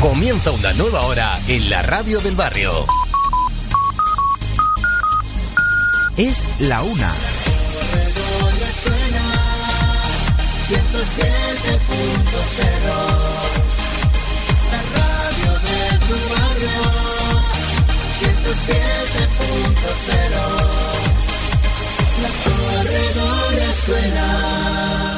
Comienza una nueva hora en la radio del barrio. Es la una. La radio de tu barrio. 107.0 La corredora suena.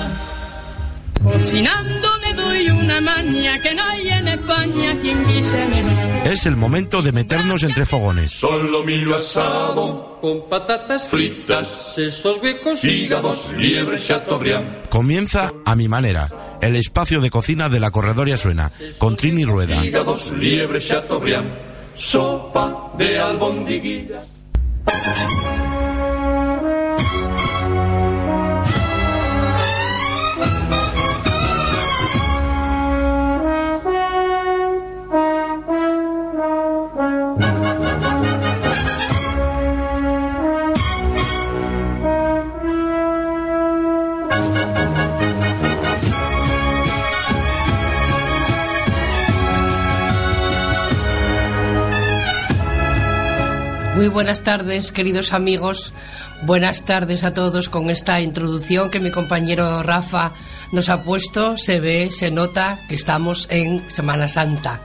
Cocinando me doy una maña que no hay en España quien guise mejor. Es el momento de meternos entre fogones. Solo milo asado, con patatas fritas, sesos huecos, hígados, liebre, chateaubriand. Comienza a mi manera, el espacio de cocina de la Corredoria Suena, con Trini Rueda. Hígados, liebre, chateaubriand, sopa de albondiguilla. Muy buenas tardes, queridos amigos. Buenas tardes a todos con esta introducción que mi compañero Rafa nos ha puesto. Se ve, se nota que estamos en Semana Santa.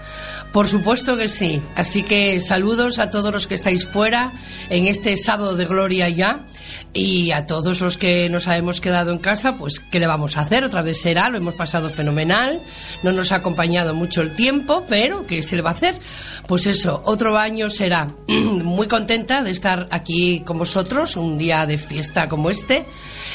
Por supuesto que sí. Así que saludos a todos los que estáis fuera en este sábado de gloria ya. Y a todos los que nos hemos quedado en casa, pues, ¿qué le vamos a hacer? Otra vez será, lo hemos pasado fenomenal, no nos ha acompañado mucho el tiempo, pero ¿qué se le va a hacer? Pues eso, otro año será. Muy contenta de estar aquí con vosotros, un día de fiesta como este,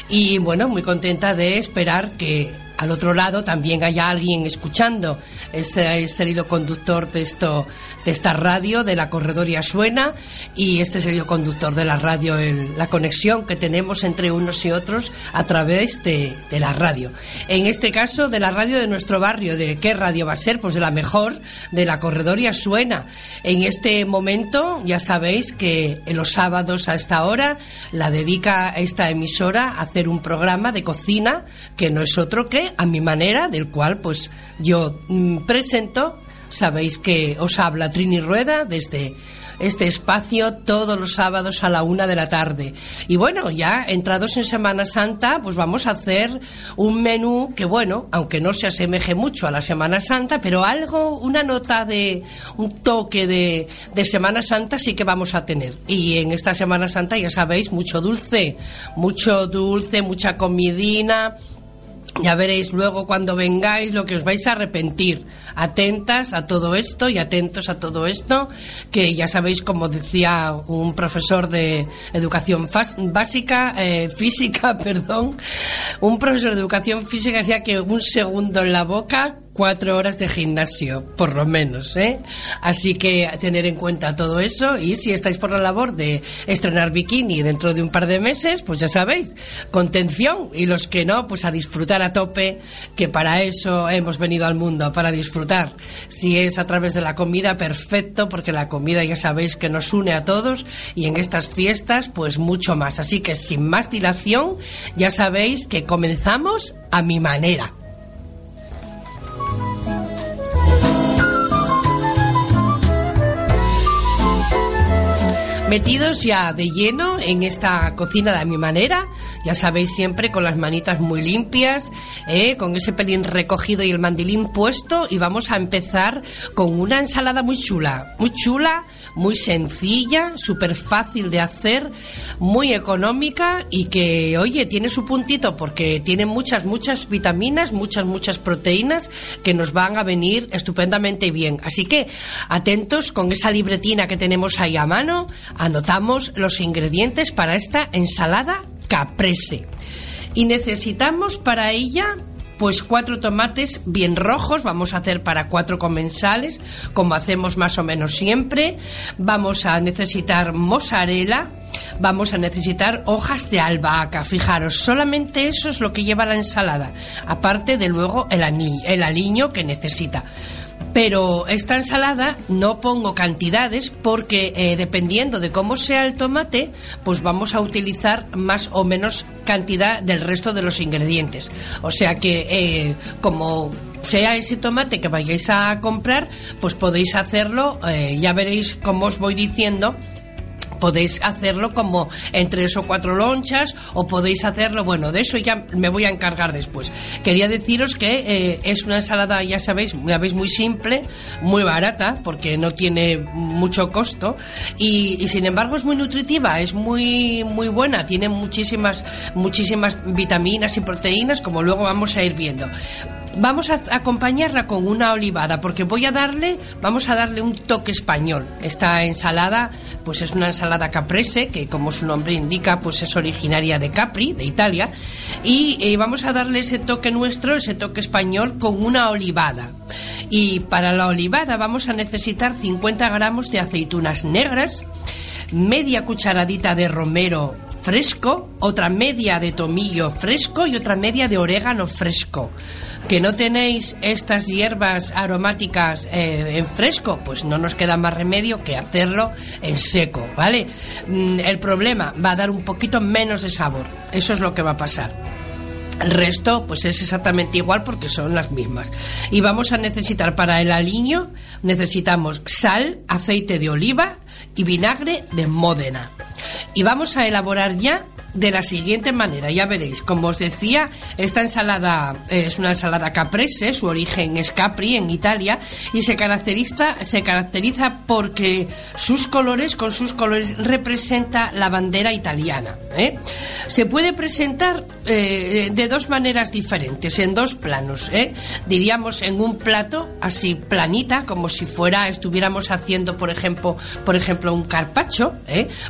y bueno, muy contenta de esperar que al otro lado también haya alguien escuchando. Ese es el hilo conductor de esto, de esta radio, de la corredoria suena, y este es el hilo conductor de la radio, la conexión que tenemos entre unos y otros a través de, de la radio. En este caso, de la radio de nuestro barrio. ¿De qué radio va a ser? Pues de la mejor, de la corredoria suena. En este momento, ya sabéis que en los sábados a esta hora la dedica esta emisora a hacer un programa de cocina que no es otro que a mi manera, del cual pues yo mm, presento. Sabéis que os habla Trini Rueda desde este espacio todos los sábados a la una de la tarde. Y bueno, ya entrados en Semana Santa, pues vamos a hacer un menú que, bueno, aunque no se asemeje mucho a la Semana Santa, pero algo, una nota de, un toque de, de Semana Santa sí que vamos a tener. Y en esta Semana Santa, ya sabéis, mucho dulce, mucho dulce, mucha comidina. Ya veréis luego cuando vengáis lo que os vais a arrepentir. Atentas a todo esto y atentos a todo esto, que ya sabéis, como decía un profesor de educación básica, eh, física, perdón, un profesor de educación física decía que un segundo en la boca cuatro horas de gimnasio, por lo menos, ¿eh? Así que tener en cuenta todo eso y si estáis por la labor de estrenar bikini dentro de un par de meses, pues ya sabéis, contención y los que no, pues a disfrutar a tope, que para eso hemos venido al mundo, para disfrutar. Si es a través de la comida, perfecto, porque la comida ya sabéis que nos une a todos y en estas fiestas, pues mucho más. Así que sin más dilación, ya sabéis que comenzamos a mi manera. Metidos ya de lleno en esta cocina de mi manera, ya sabéis siempre con las manitas muy limpias, ¿eh? con ese pelín recogido y el mandilín puesto y vamos a empezar con una ensalada muy chula, muy chula, muy sencilla, súper fácil de hacer, muy económica y que, oye, tiene su puntito porque tiene muchas, muchas vitaminas, muchas, muchas proteínas que nos van a venir estupendamente bien. Así que atentos con esa libretina que tenemos ahí a mano, anotamos los ingredientes para esta ensalada caprese. Y necesitamos para ella pues cuatro tomates bien rojos, vamos a hacer para cuatro comensales, como hacemos más o menos siempre. Vamos a necesitar mozzarella, vamos a necesitar hojas de albahaca. Fijaros, solamente eso es lo que lleva la ensalada, aparte de luego el, el aliño que necesita. Pero esta ensalada no pongo cantidades porque eh, dependiendo de cómo sea el tomate, pues vamos a utilizar más o menos cantidad del resto de los ingredientes. O sea que eh, como sea ese tomate que vayáis a comprar, pues podéis hacerlo, eh, ya veréis cómo os voy diciendo podéis hacerlo como en tres o cuatro lonchas o podéis hacerlo, bueno, de eso ya me voy a encargar después. Quería deciros que eh, es una ensalada, ya sabéis, la veis muy simple, muy barata, porque no tiene mucho costo y, sin embargo es muy nutritiva, es muy, muy buena, tiene muchísimas, muchísimas vitaminas y proteínas, como luego vamos a ir viendo vamos a acompañarla con una olivada porque voy a darle, vamos a darle un toque español. Esta ensalada, pues es una ensalada caprese que como su nombre indica, pues es originaria de Capri, de Italia, y eh, vamos a darle ese toque nuestro, ese toque español con una olivada. Y para la olivada vamos a necesitar 50 gramos de aceitunas negras, media cucharadita de romero fresco, otra media de tomillo fresco y otra media de orégano fresco que no tenéis estas hierbas aromáticas eh, en fresco, pues no nos queda más remedio que hacerlo en seco, ¿vale? Mm, el problema va a dar un poquito menos de sabor, eso es lo que va a pasar. El resto, pues es exactamente igual porque son las mismas. Y vamos a necesitar para el aliño, necesitamos sal, aceite de oliva y vinagre de Módena. Y vamos a elaborar ya de la siguiente manera, ya veréis, como os decía, esta ensalada eh, es una ensalada caprese, su origen es Capri en Italia y se caracteriza, se caracteriza porque sus colores, con sus colores representa la bandera italiana. ¿eh? Se puede presentar eh, de dos maneras diferentes, en dos planos, diríamos en un plato así planita, como si fuera estuviéramos haciendo, por ejemplo, por ejemplo un carpaccio,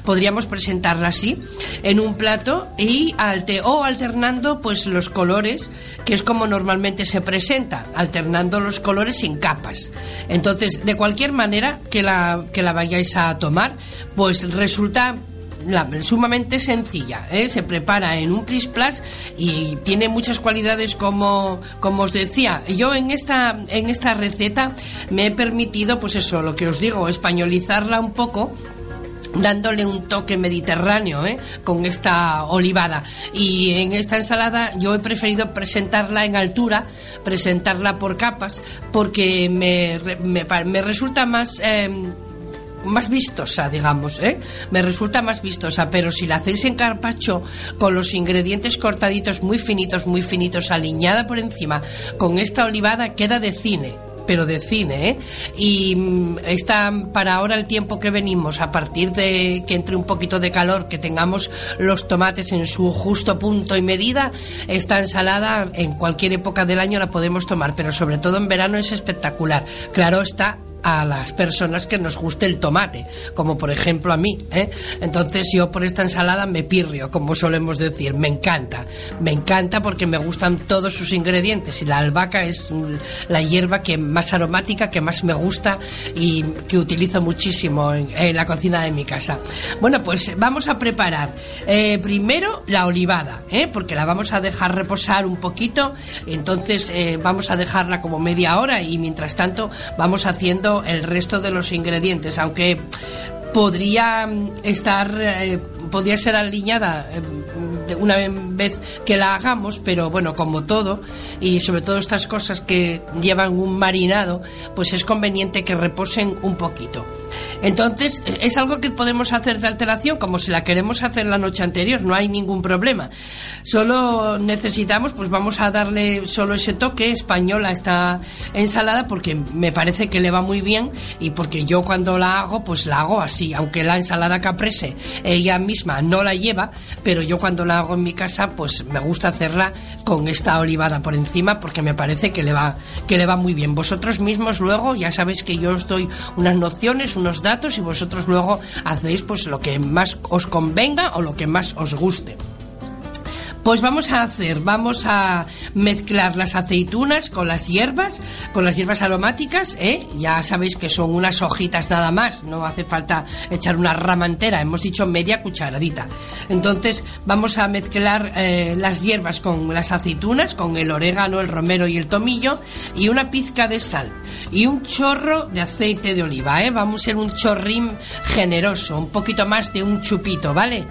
podríamos presentarla así, en un plato y alte o alternando pues los colores, que es como normalmente se presenta, alternando los colores en capas. Entonces, de cualquier manera que la, que la vayáis a tomar, pues resulta sumamente sencilla. ¿eh? Se prepara en un plis plas y tiene muchas cualidades como, como os decía. Yo en esta, en esta receta me he permitido, pues eso, lo que os digo, españolizarla un poco dándole un toque mediterráneo ¿eh? con esta olivada. Y en esta ensalada yo he preferido presentarla en altura, presentarla por capas, porque me, me, resulta más... Em, más vistosa, digamos, ¿eh? Me resulta más vistosa, pero si la hacéis en carpacho con los ingredientes cortaditos muy finitos, muy finitos, aliñada por encima, con esta olivada queda de cine pero de cine, ¿eh? Y mm, está para ahora el tiempo que venimos, a partir de que entre un poquito de calor, que tengamos los tomates en su justo punto y medida, esta ensalada en cualquier época del año la podemos tomar, pero sobre todo en verano es espectacular. Claro está a las personas que nos guste el tomate, como por ejemplo a mí. ¿eh? Entonces yo por esta ensalada me pirrio, como solemos decir, me encanta, me encanta porque me gustan todos sus ingredientes y la albahaca es la hierba que más aromática, que más me gusta y que utilizo muchísimo en, la cocina de mi casa. Bueno, pues vamos a preparar eh, primero la olivada, ¿eh? porque la vamos a dejar reposar un poquito, entonces vamos a dejarla como media hora y mientras tanto vamos haciendo el resto de los ingredientes, aunque podría estar, eh, podría ser alineada eh, una vez que la hagamos, pero bueno, como todo, y sobre todo estas cosas que llevan un marinado, pues es conveniente que reposen un poquito. Entonces, es algo que podemos hacer de alteración como si la queremos hacer la noche anterior, no hay ningún problema. Solo necesitamos, pues vamos a darle solo ese toque español a esta ensalada porque me parece que le va muy bien y porque yo cuando la hago, pues la hago así, aunque la ensalada caprese ella misma no la lleva, pero yo cuando la hago en mi casa, pues me gusta hacerla con esta olivada por encima porque me parece que le va que le va muy bien. Vosotros mismos luego ya sabéis que yo os doy unas nociones, unos datos y vosotros luego hacéis pues lo que más os convenga o lo que más os guste. Pues vamos a hacer, vamos a mezclar las aceitunas con las hierbas, con las hierbas aromáticas, ¿eh? Ya sabéis que son unas hojitas nada más, no hace falta echar una rama entera, hemos dicho media cucharadita. Entonces vamos a mezclar eh, las hierbas con las aceitunas, con el orégano, el romero y el tomillo y una pizca de sal y un chorro de aceite de oliva, ¿eh? Vamos a ser un chorrín generoso, un poquito más de un chupito, ¿vale?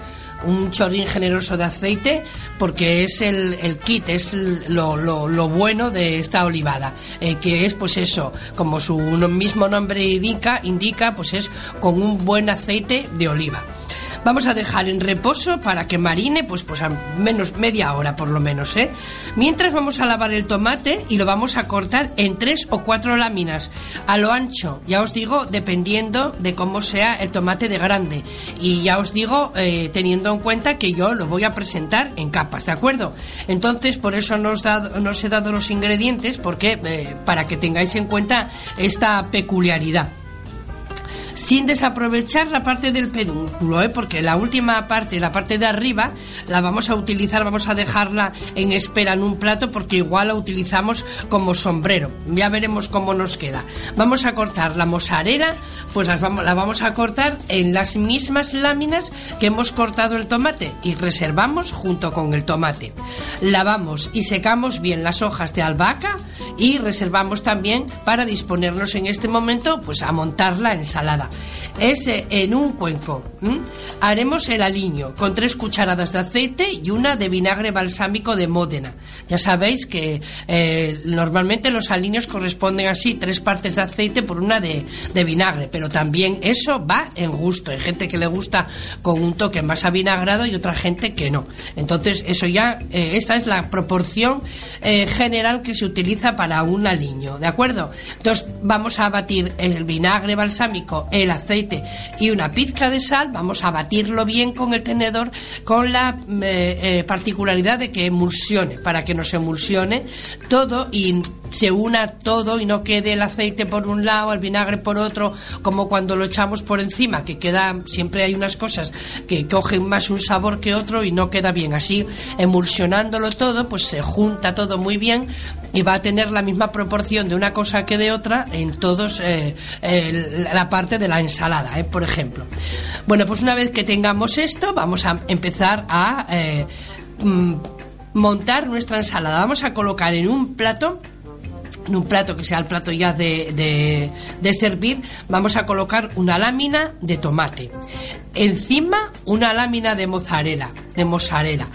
Un chorrín generoso de aceite porque es el, el kit, es lo, lo, lo, bueno de esta olivada, eh, que es pues eso, como su mismo nombre indica, indica, pues es con un buen aceite de oliva. Vamos a dejar en reposo para que marine, pues, pues a menos media hora por lo menos, ¿eh? Mientras vamos a lavar el tomate y lo vamos a cortar en tres o cuatro láminas a lo ancho. Ya os digo, dependiendo de cómo sea el tomate de grande. Y ya os digo, eh, teniendo en cuenta que yo lo voy a presentar en capas, ¿de acuerdo? Entonces, por eso no os, os he dado los ingredientes, porque eh, para que tengáis en cuenta esta peculiaridad sin desaprovechar la parte del pedúnculo, ¿eh? porque la última parte, la parte de arriba, la vamos a utilizar, vamos a dejarla en espera en un plato porque igual la utilizamos como sombrero. Ya veremos cómo nos queda. Vamos a cortar la mozzarella, pues vamos, la vamos a cortar en las mismas láminas que hemos cortado el tomate y reservamos junto con el tomate. Lavamos y secamos bien las hojas de albahaca y reservamos también para disponernos en este momento pues a montar la ensalada. Ese en un cuenco haremos el aliño con tres cucharadas de aceite y una de vinagre balsámico de Módena. Ya sabéis que eh, normalmente los aliños corresponden así, tres partes de aceite por una de, vinagre, pero también eso va en gusto. Hay gente que le gusta con un toque más avinagrado y otra gente que no. Entonces, eso ya, eh, esa es la proporción eh, general que se utiliza para un aliño, ¿de acuerdo? Entonces, vamos a batir el vinagre balsámico, el aceite y una pizca de sal, vamos a batirlo bien con el tenedor con la eh, eh, particularidad de que emulsione, para que nos emulsione todo y se una todo y no quede el aceite por un lado, el vinagre por otro, como cuando lo echamos por encima, que queda, siempre hay unas cosas que cogen más un sabor que otro y no queda bien. Así, emulsionándolo todo, pues se junta todo muy bien y va a tener la misma proporción de una cosa que de otra en todos eh, la parte de la ensalada, eh, por ejemplo. Bueno, pues una vez que tengamos esto, vamos a empezar a eh, mm, montar nuestra ensalada. Vamos a colocar en un plato en un plato que sea el plato ya de, de, servir, vamos a colocar una lámina de tomate. Encima una lámina de mozzarella, de mozzarella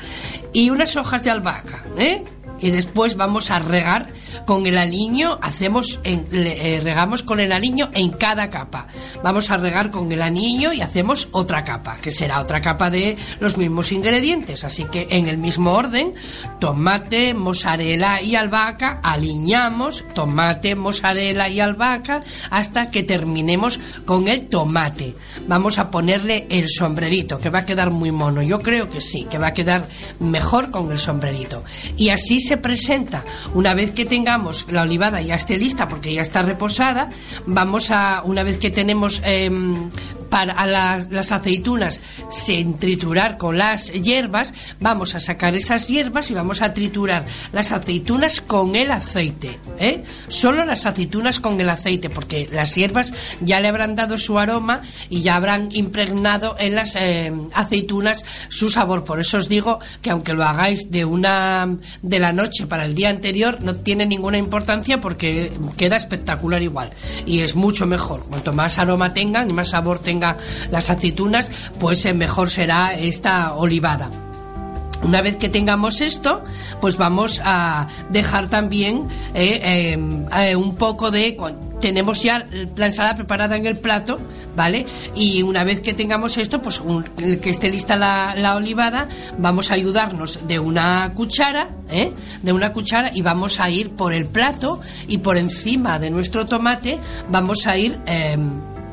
y unas hojas de albahaca, ¿eh? Y después vamos a regar con el aliño hacemos eh, regamos con el aliño en cada capa. Vamos a regar con el aliño y hacemos otra capa, que será otra capa de los mismos ingredientes. Así que en el mismo orden, tomate, mozzarella y albahaca, aliñamos tomate, mozzarella y albahaca hasta que terminemos con el tomate. Vamos a ponerle el sombrerito, que va a quedar muy mono. Yo creo que sí, que va a quedar mejor con el sombrerito. Y así se presenta. Una vez que tenga la olivada ya esté lista porque ya está reposada, vamos a, una vez que tenemos em, para las, aceitunas sin triturar con las hierbas, vamos a sacar esas hierbas y vamos a triturar las aceitunas con el aceite. ¿eh? Solo las aceitunas con el aceite, porque las hierbas ya le habrán dado su aroma y ya habrán impregnado en las eh, aceitunas su sabor. Por eso os digo que aunque lo hagáis de una de la noche para el día anterior, no tiene ninguna importancia porque queda espectacular igual y es mucho mejor. Cuanto más aroma tengan y más sabor tengan las aceitunas, pues eh, mejor será esta olivada. Una vez que tengamos esto, pues vamos a dejar también eh, eh, un poco de tenemos ya la ensalada preparada en el plato, ¿vale? Y una vez que tengamos esto, pues que esté lista la, olivada, vamos a ayudarnos de una cuchara, ¿eh? De una cuchara y vamos a ir por el plato y por encima de nuestro tomate vamos a ir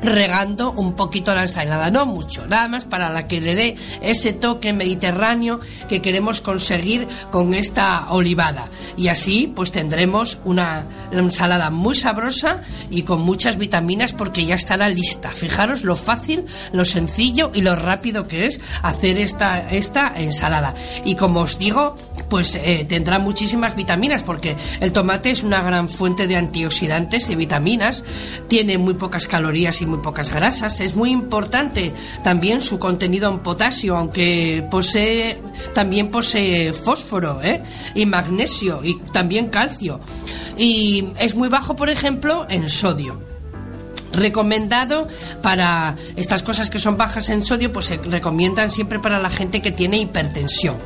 regando un poquito la ensalada, no mucho, nada más para la que le dé ese toque mediterráneo que queremos conseguir con esta olivada. Y así pues tendremos una ensalada muy sabrosa y con muchas vitaminas porque ya estará lista. Fijaros lo fácil, lo sencillo y lo rápido que es hacer esta, esta ensalada. Y como os digo, pues eh, tendrá muchísimas vitaminas porque el tomate es una gran fuente de antioxidantes y vitaminas, tiene muy pocas calorías y muy pocas grasas. Es muy importante también su contenido en potasio, aunque posee también posee fósforo ¿eh? y magnesio y también calcio. Y es muy bajo, por ejemplo, en sodio recomendado para estas cosas que son bajas en sodio, pues se recomiendan siempre para la gente que tiene hipertensión.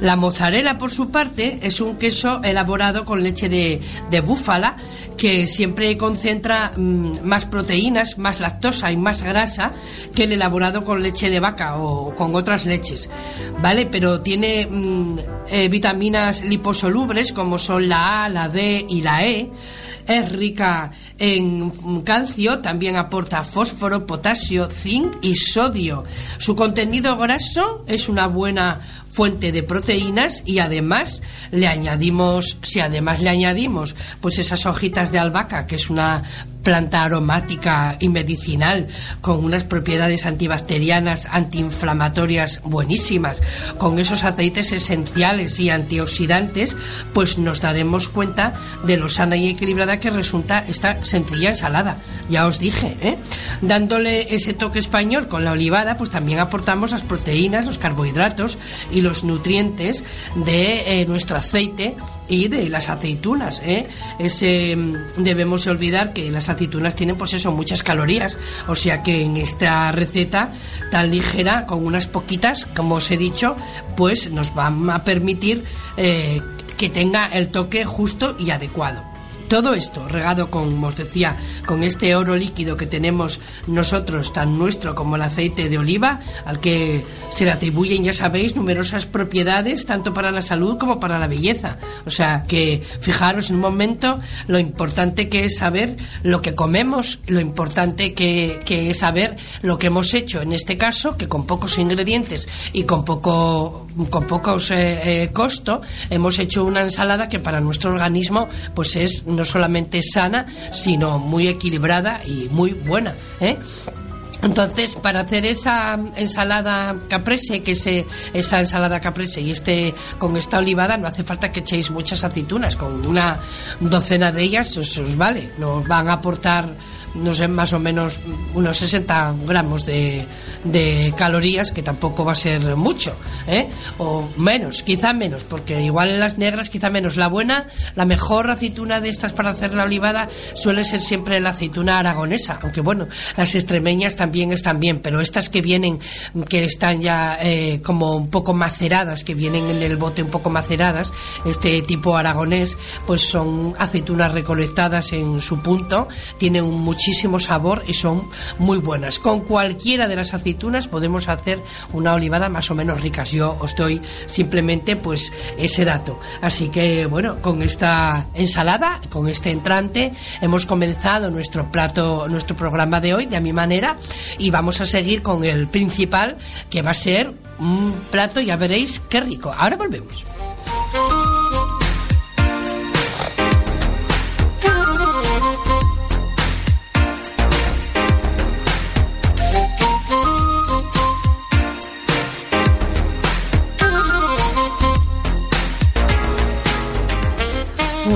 La mozzarella, por su parte, es un queso elaborado con leche de, búfala que siempre concentra mm, más proteínas, más lactosa y más grasa que el elaborado con leche de vaca o con otras leches, ¿vale? Pero tiene mm, eh, vitaminas liposolubles como son la A, la D y la E. Es rica en calcio, también aporta fósforo, potasio, zinc y sodio. Su contenido graso es una buena fuente de proteínas y además le añadimos, si además le añadimos pues esas hojitas de albahaca, que es una planta aromática y medicinal con unas propiedades antibacterianas, antiinflamatorias buenísimas, con esos aceites esenciales y antioxidantes, pues nos daremos cuenta de lo sana y equilibrada que resulta esta sencilla ensalada. Ya os dije, ¿eh? dándole ese toque español con la olivada, pues también aportamos las proteínas, los carbohidratos y los nutrientes de eh, nuestro aceite y de las aceitunas. ¿eh? Mm, debemos olvidar que las aceitunas tienen, pues eso, muchas calorías. O sea que en esta receta tan ligera, con unas poquitas, como os he dicho, pues nos van a permitir eh, que tenga el toque justo y adecuado. Todo esto regado con, como os decía, con este oro líquido que tenemos nosotros, tan nuestro como el aceite de oliva, al que se le atribuyen, ya sabéis, numerosas propiedades, tanto para la salud como para la belleza. O sea, que fijaros en un momento lo importante que es saber lo que comemos, lo importante que, es saber lo que hemos hecho, en este caso, que con pocos ingredientes y con poco con pocos eh, eh, costo hemos hecho una ensalada que para nuestro organismo pues es no solamente sana, sino muy equilibrada y muy buena. ¿eh? Entonces, para hacer esa ensalada caprese, que se, esa ensalada caprese y este con esta olivada, no hace falta que echéis muchas aceitunas, con una docena de ellas os, os vale, nos van a aportar no sé, más o menos unos 60 gramos de, de calorías, que tampoco va a ser mucho, ¿eh? o menos, quizá menos, porque igual en las negras quizá menos. La buena, la mejor aceituna de estas para hacer la olivada suele ser siempre la aceituna aragonesa, aunque bueno, las extremeñas también están bien, pero estas que vienen, que están ya eh, como un poco maceradas, que vienen en el bote un poco maceradas, este tipo aragonés, pues son aceitunas recolectadas en su punto, tienen un mucho muchísimo sabor y son muy buenas. Con cualquiera de las aceitunas podemos hacer una olivada más o menos rica. Yo os doy simplemente pues ese dato. Así que bueno, con esta ensalada, con este entrante, hemos comenzado nuestro plato, nuestro programa de hoy de mi manera y vamos a seguir con el principal que va a ser un plato, ya veréis qué rico. Ahora volvemos.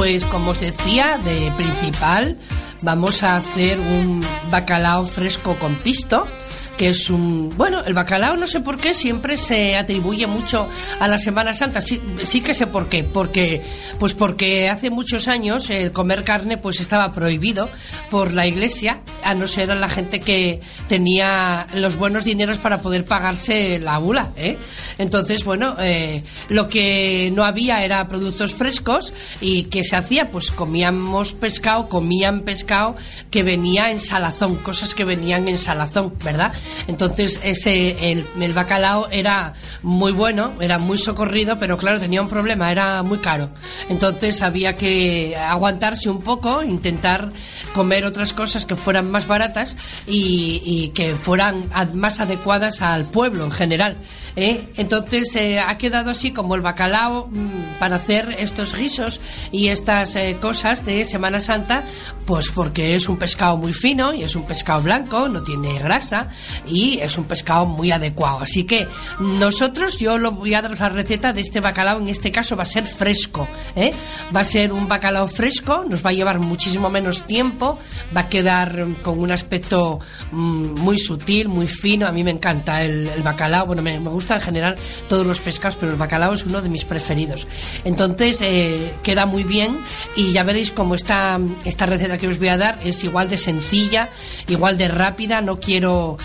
Pues como os decía, de principal vamos a hacer un bacalao fresco con pisto que es un... Bueno, el bacalao no sé por qué siempre se atribuye mucho a la Semana Santa. Sí, sí que sé por qué. Porque, pues porque hace muchos años el comer carne pues estaba prohibido por la Iglesia, a no ser a la gente que tenía los buenos dineros para poder pagarse la bula. ¿eh? Entonces, bueno, eh, lo que no había era productos frescos y que se hacía, pues comíamos pescado, comían pescado que venía en salazón, cosas que venían en salazón, ¿verdad? Entonces ese el, bacalao era muy bueno, era muy socorrido, pero claro, tenía un problema, era muy caro. Entonces había que aguantarse un poco, intentar comer otras cosas que fueran más baratas y, que fueran más adecuadas al pueblo en general. ¿eh? Entonces eh, ha quedado así como el bacalao mm, para hacer estos guisos y estas eh, cosas de Semana Santa, pues porque es un pescado muy fino y es un pescado blanco, no tiene grasa y es un pescado muy adecuado. Así que nosotros, yo lo voy a dar la receta de este bacalao, en este caso va a ser fresco. ¿eh? Va a ser un bacalao fresco, nos va a llevar muchísimo menos tiempo, va a quedar mm, con un aspecto mm, muy sutil, muy fino. A mí me encanta el, el bacalao, bueno, me, me gusta en general todos los pescados, pero el bacalao es uno de mis preferidos. Entonces eh, queda muy bien y ya veréis cómo esta, esta receta que os voy a dar es igual de sencilla, igual de rápida. No quiero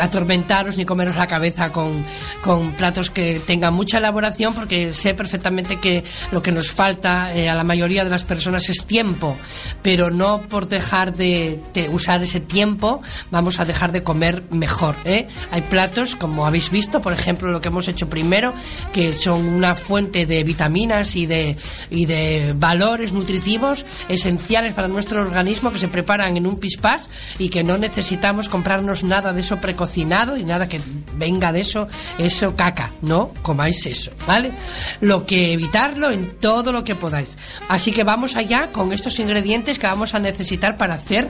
atormentaros ni comeros la cabeza con, con platos que tengan mucha elaboración porque sé perfectamente que lo que nos falta eh, a la mayoría de las personas es tiempo pero no por dejar de, de usar ese tiempo vamos a dejar de comer mejor ¿eh? hay platos como habéis visto por ejemplo lo que hemos hecho primero que son una fuente de vitaminas y de, y de valores nutritivos esenciales para nuestro organismo que se preparan en un pispás y que no necesitamos comprarnos nada de eso precocinado y nada que venga de eso, eso caca, no comáis eso, ¿vale? Lo que evitarlo en todo lo que podáis. Así que vamos allá con estos ingredientes que vamos a necesitar para hacer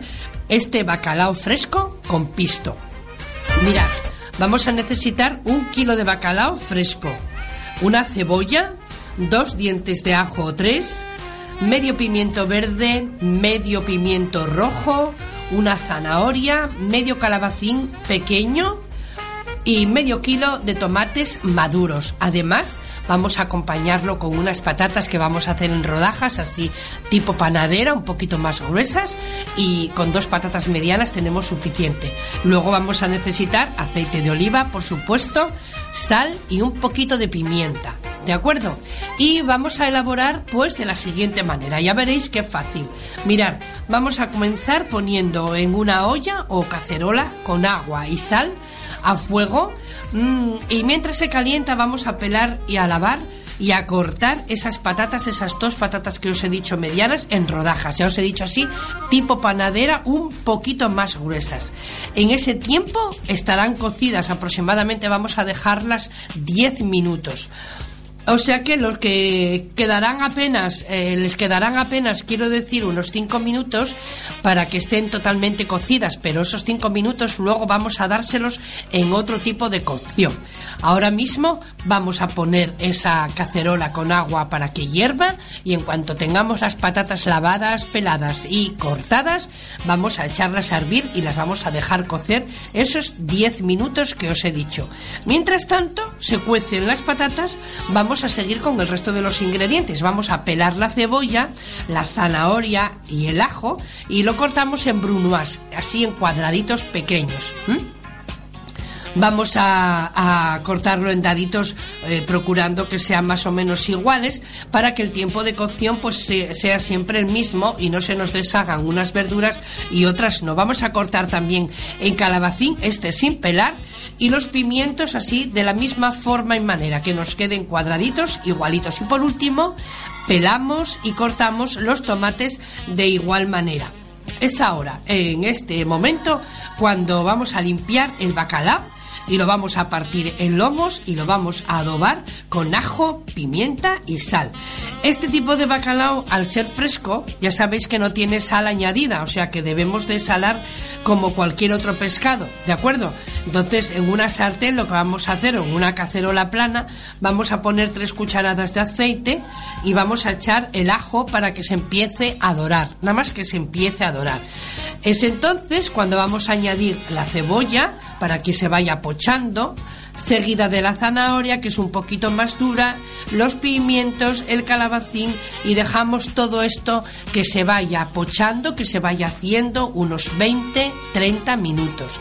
este bacalao fresco con pisto. Mirad, vamos a necesitar un kilo de bacalao fresco, una cebolla, dos dientes de ajo o tres, medio pimiento verde, medio pimiento rojo, una zanahoria, medio calabacín pequeño y medio kilo de tomates maduros. Además, vamos a acompañarlo con unas patatas que vamos a hacer en rodajas, así tipo panadera, un poquito más gruesas, y con dos patatas medianas tenemos suficiente. Luego vamos a necesitar aceite de oliva, por supuesto, sal y un poquito de pimienta. ¿De acuerdo? Y vamos a elaborar pues de la siguiente manera. Ya veréis qué fácil. Mirad, vamos a comenzar poniendo en una olla o cacerola con agua y sal a fuego mm, y mientras se calienta vamos a pelar y a lavar y a cortar esas patatas, esas dos patatas que os he dicho medianas en rodajas, ya os he dicho así, tipo panadera, un poquito más gruesas. En ese tiempo estarán cocidas aproximadamente, vamos a dejarlas 10 minutos. O sea que los que quedarán apenas, eh, les quedarán apenas, quiero decir, unos 5 minutos para que estén totalmente cocidas, pero esos 5 minutos luego vamos a dárselos en otro tipo de cocción. Ahora mismo vamos a poner esa cacerola con agua para que hierva y en cuanto tengamos las patatas lavadas, peladas y cortadas, vamos a echarlas a hervir y las vamos a dejar cocer esos 10 minutos que os he dicho. Mientras tanto, se cuecen las patatas, vamos a seguir con el resto de los ingredientes. Vamos a pelar la cebolla, la zanahoria y el ajo y lo cortamos en brunoise, así en cuadraditos pequeños. Vamos a, a cortarlo en daditos eh, procurando que sean más o menos iguales para que el tiempo de cocción pues se- sea siempre el mismo y no se nos deshagan unas verduras y otras no. Vamos a cortar también en calabacín, este sin pelar, y los pimientos así de la misma forma y manera, que nos queden cuadraditos igualitos. Y por último, pelamos y cortamos los tomates de igual manera. Es ahora, en este momento, cuando vamos a limpiar el bacalao y lo vamos a partir en lomos y lo vamos a adobar con ajo, pimienta y sal. Este tipo de bacalao, al ser fresco, ya sabéis que no tiene sal añadida, o sea que debemos de salar como cualquier otro pescado, ¿de acuerdo? Entonces, en una sartén lo que vamos a hacer, en una cacerola plana, vamos a poner tres cucharadas de aceite y vamos a echar el ajo para que se empiece a dorar, nada más que se empiece a dorar. Es entonces cuando vamos a añadir la cebolla para que se vaya pochando, seguida de la zanahoria que es un poquito más dura, los pimientos, el calabacín y dejamos todo esto que se vaya pochando, que se vaya haciendo unos 20-30 minutos.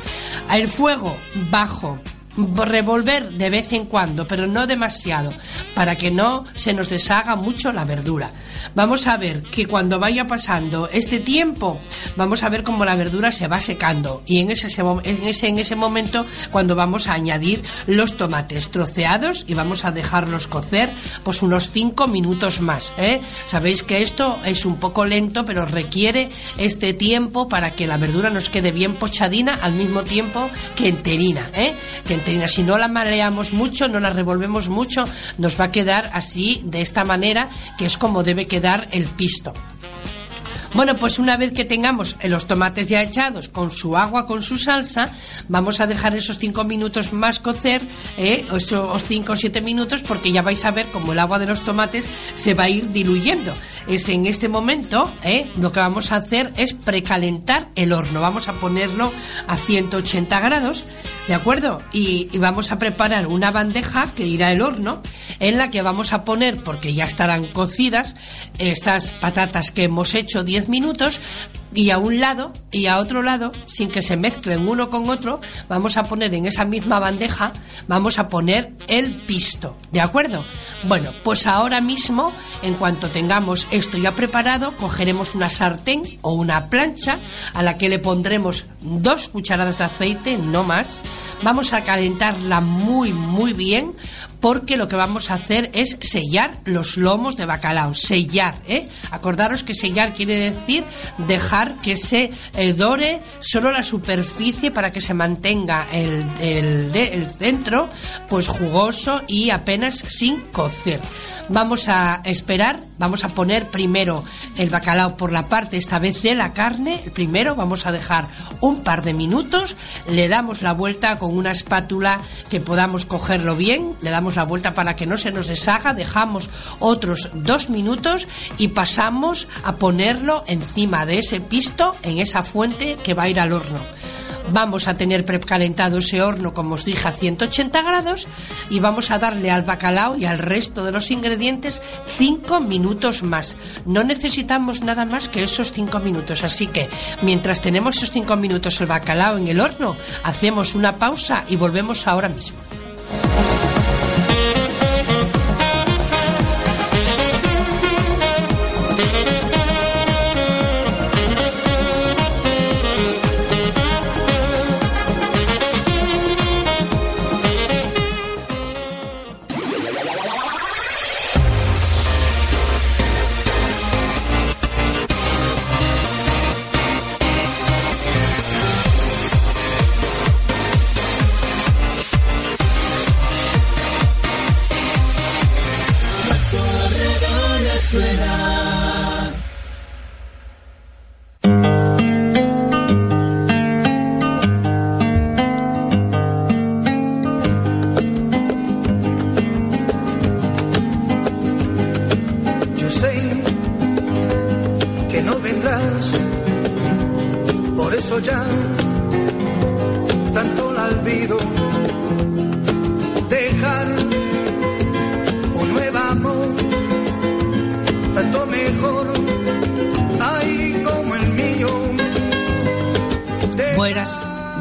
El fuego bajo revolver de vez en cuando, pero no demasiado, para que no se nos deshaga mucho la verdura. Vamos a ver que cuando vaya pasando este tiempo, vamos a ver cómo la verdura se va secando y en ese, en ese, en ese momento cuando vamos a añadir los tomates troceados y vamos a dejarlos cocer pues unos 5 minutos más. ¿eh? Sabéis que esto es un poco lento, pero requiere este tiempo para que la verdura nos quede bien pochadina al mismo tiempo que enterina. ¿eh? Que si no la maleamos mucho, no la revolvemos mucho, nos va a quedar así, de esta manera, que es como debe quedar el pisto. Bueno, pues una vez que tengamos los tomates ya echados con su agua, con su salsa, vamos a dejar esos cinco minutos más cocer, ¿eh? esos cinco o siete minutos, porque ya vais a ver cómo el agua de los tomates se va a ir diluyendo. Es en este momento, ¿eh? lo que vamos a hacer es precalentar el horno. Vamos a ponerlo a 180 grados, ¿de acuerdo? Y, y vamos a preparar una bandeja que irá al horno, en la que vamos a poner, porque ya estarán cocidas, esas patatas que hemos hecho 10 minutos y a un lado y a otro lado, sin que se mezclen uno con otro, vamos a poner en esa misma bandeja, vamos a poner el pisto, ¿de acuerdo? Bueno, pues ahora mismo, en cuanto tengamos esto ya preparado, cogeremos una sartén o una plancha a la que le pondremos dos cucharadas de aceite, no más. Vamos a calentarla muy, muy bien porque lo que vamos a hacer es sellar los lomos de bacalao, sellar, ¿eh? Acordaros que sellar quiere decir dejar que se eh, dore solo la superficie para que se mantenga el, el, centro pues jugoso y apenas sin cocer. Vamos a esperar, vamos a poner primero el bacalao por la parte, esta vez de la carne, primero vamos a dejar un par de minutos, le damos la vuelta con una espátula que podamos cogerlo bien, le damos la vuelta para que no se nos deshaga, dejamos otros dos minutos y pasamos a ponerlo encima de ese pisto en esa fuente que va a ir al horno. Vamos a tener precalentado ese horno, como os dije, a 180 grados y vamos a darle al bacalao y al resto de los ingredientes 5 minutos más. No necesitamos nada más que esos 5 minutos, así que mientras tenemos esos 5 minutos el bacalao en el horno, hacemos una pausa y volvemos ahora mismo.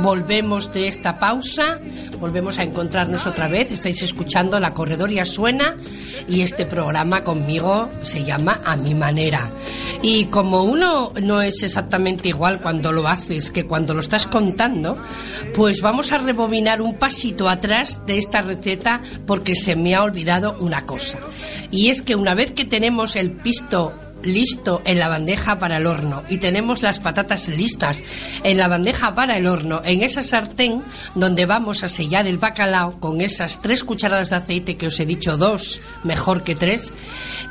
Volvemos de esta pausa, volvemos a encontrarnos otra vez. Estáis escuchando La Corredoria Suena y este programa conmigo se llama A mi manera. Y como uno no es exactamente igual cuando lo haces que cuando lo estás contando, pues vamos a rebobinar un pasito atrás de esta receta porque se me ha olvidado una cosa. Y es que una vez que tenemos el pisto listo en la bandeja para el horno y tenemos las patatas listas en la bandeja para el horno, en esa sartén donde vamos a sellar el bacalao con esas tres cucharadas de aceite que os he dicho, dos mejor que tres,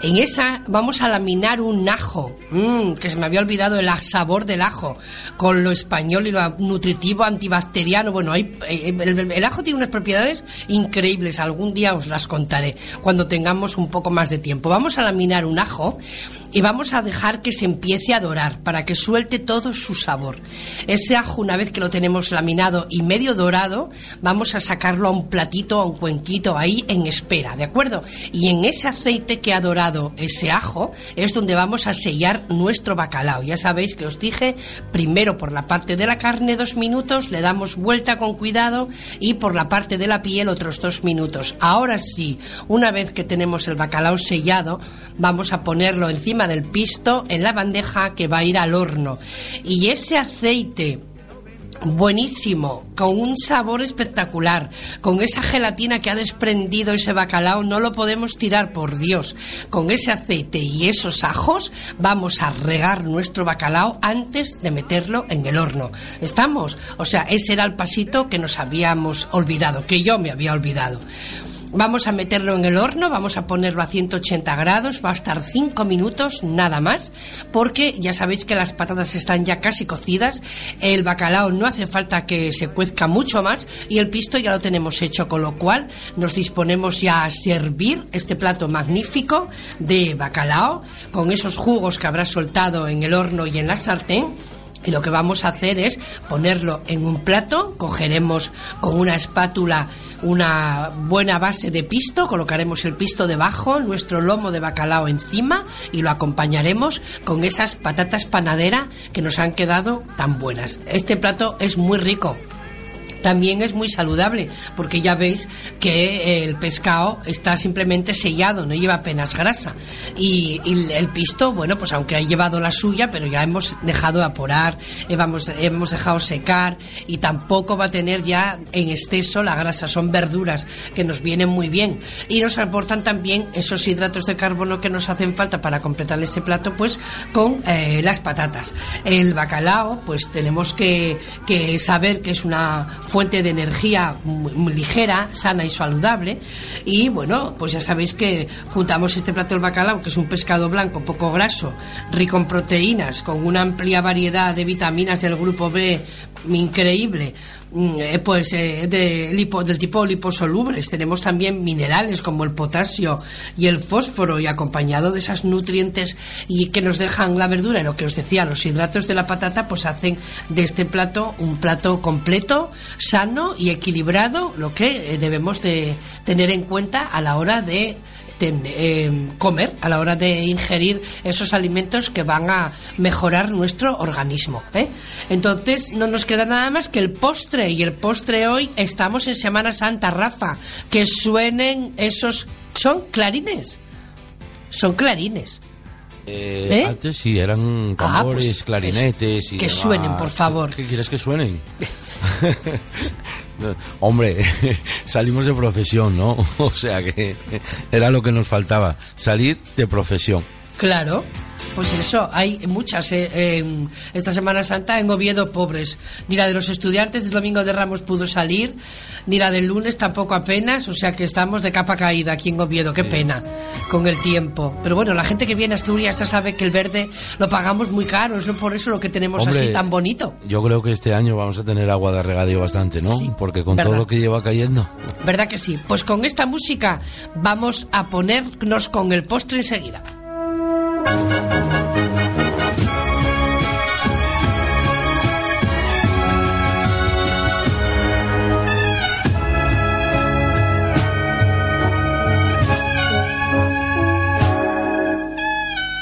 en esa vamos a laminar un ajo, mmm, que se me había olvidado el sabor del ajo, con lo español y lo nutritivo antibacteriano. Bueno, hay, eh, el, el ajo tiene unas propiedades increíbles, algún día os las contaré cuando tengamos un poco más de tiempo. Vamos a laminar un ajo y vamos a dejar que se empiece a dorar para que suelte todo su sabor. Ese ajo, una vez que lo tenemos laminado y medio dorado, vamos a sacarlo a un platito, a un cuenquito ahí en espera, ¿de acuerdo? Y en ese aceite que ha dorado ese ajo es donde vamos a sellar nuestro bacalao. Ya sabéis que os dije, primero por la parte de la carne dos minutos, le damos vuelta con cuidado y por la parte de la piel otros dos minutos. Ahora sí, una vez que tenemos el bacalao sellado, vamos a ponerlo encima del pisto en la bandeja que va a ir al horno. Y ese aceite buenísimo, con un sabor espectacular, con esa gelatina que ha desprendido ese bacalao, no lo podemos tirar, por Dios. Con ese aceite y esos ajos vamos a regar nuestro bacalao antes de meterlo en el horno. ¿Estamos? O sea, ese era el pasito que nos habíamos olvidado, que yo me había olvidado. Vamos a meterlo en el horno, vamos a ponerlo a 180 grados, va a estar 5 minutos, nada más, porque ya sabéis que las patatas están ya casi cocidas, el bacalao no hace falta que se cuezca mucho más y el pisto ya lo tenemos hecho, con lo cual nos disponemos ya a servir este plato magnífico de bacalao con esos jugos que habrá soltado en el horno y en la sartén y lo que vamos a hacer es ponerlo en un plato, cogeremos con una espátula una buena base de pisto, colocaremos el pisto debajo, nuestro lomo de bacalao encima y lo acompañaremos con esas patatas panadera que nos han quedado tan buenas. Este plato es muy rico, también es muy saludable, porque ya veis que el pescado está simplemente sellado, no lleva apenas grasa. Y, el pisto, bueno, pues aunque ha llevado la suya, pero ya hemos dejado evaporar, hemos, hemos dejado secar y tampoco va a tener ya en exceso la grasa. Son verduras que nos vienen muy bien y nos aportan también esos hidratos de carbono que nos hacen falta para completar este plato, pues con eh, las patatas. El bacalao, pues tenemos que saber que es una fuente de energía ligera, sana y saludable. Y bueno, pues ya sabéis que juntamos este plato del bacalao, que es un pescado blanco poco graso, rico en proteínas, con una amplia variedad de vitaminas del grupo B increíble pues eh, de lipo, del tipo liposolubles. Tenemos también minerales como el potasio y el fósforo y acompañado de esas nutrientes y que nos dejan la verdura y lo que os decía, los hidratos de la patata pues hacen de este plato un plato completo, sano y equilibrado, lo que eh, debemos de tener en cuenta a la hora de Em, comer, a la hora de ingerir esos alimentos que van a mejorar nuestro organismo. ¿eh? Entonces, no nos queda nada más que el postre. Y el postre hoy estamos en Semana Santa, Rafa. Que suenen esos. Son clarines. Son clarines. Eh, ¿Eh? Antes sí, eran ah, pues, tambores, clarinetes y Que suenen, por favor. ¿Qué, quieres que suenen? Hombre, salimos de procesión, ¿no? O sea que era lo que nos faltaba, salir de procesión. Claro. Pues eso, hay muchas eh, esta Semana Santa en Oviedo pobres. Ni la de los estudiantes del Domingo de Ramos pudo salir, ni la del lunes tampoco apenas, o sea que estamos de capa caída aquí en Oviedo, qué pena con el tiempo. Pero bueno, la gente que viene a Asturias ya sabe que el verde lo pagamos muy caro, es por eso lo que tenemos así tan bonito. Yo creo que este año vamos a tener agua de regadío bastante, ¿no? Porque con todo lo que lleva cayendo. ¿Verdad que sí? Pues con esta música vamos a ponernos con el postre enseguida.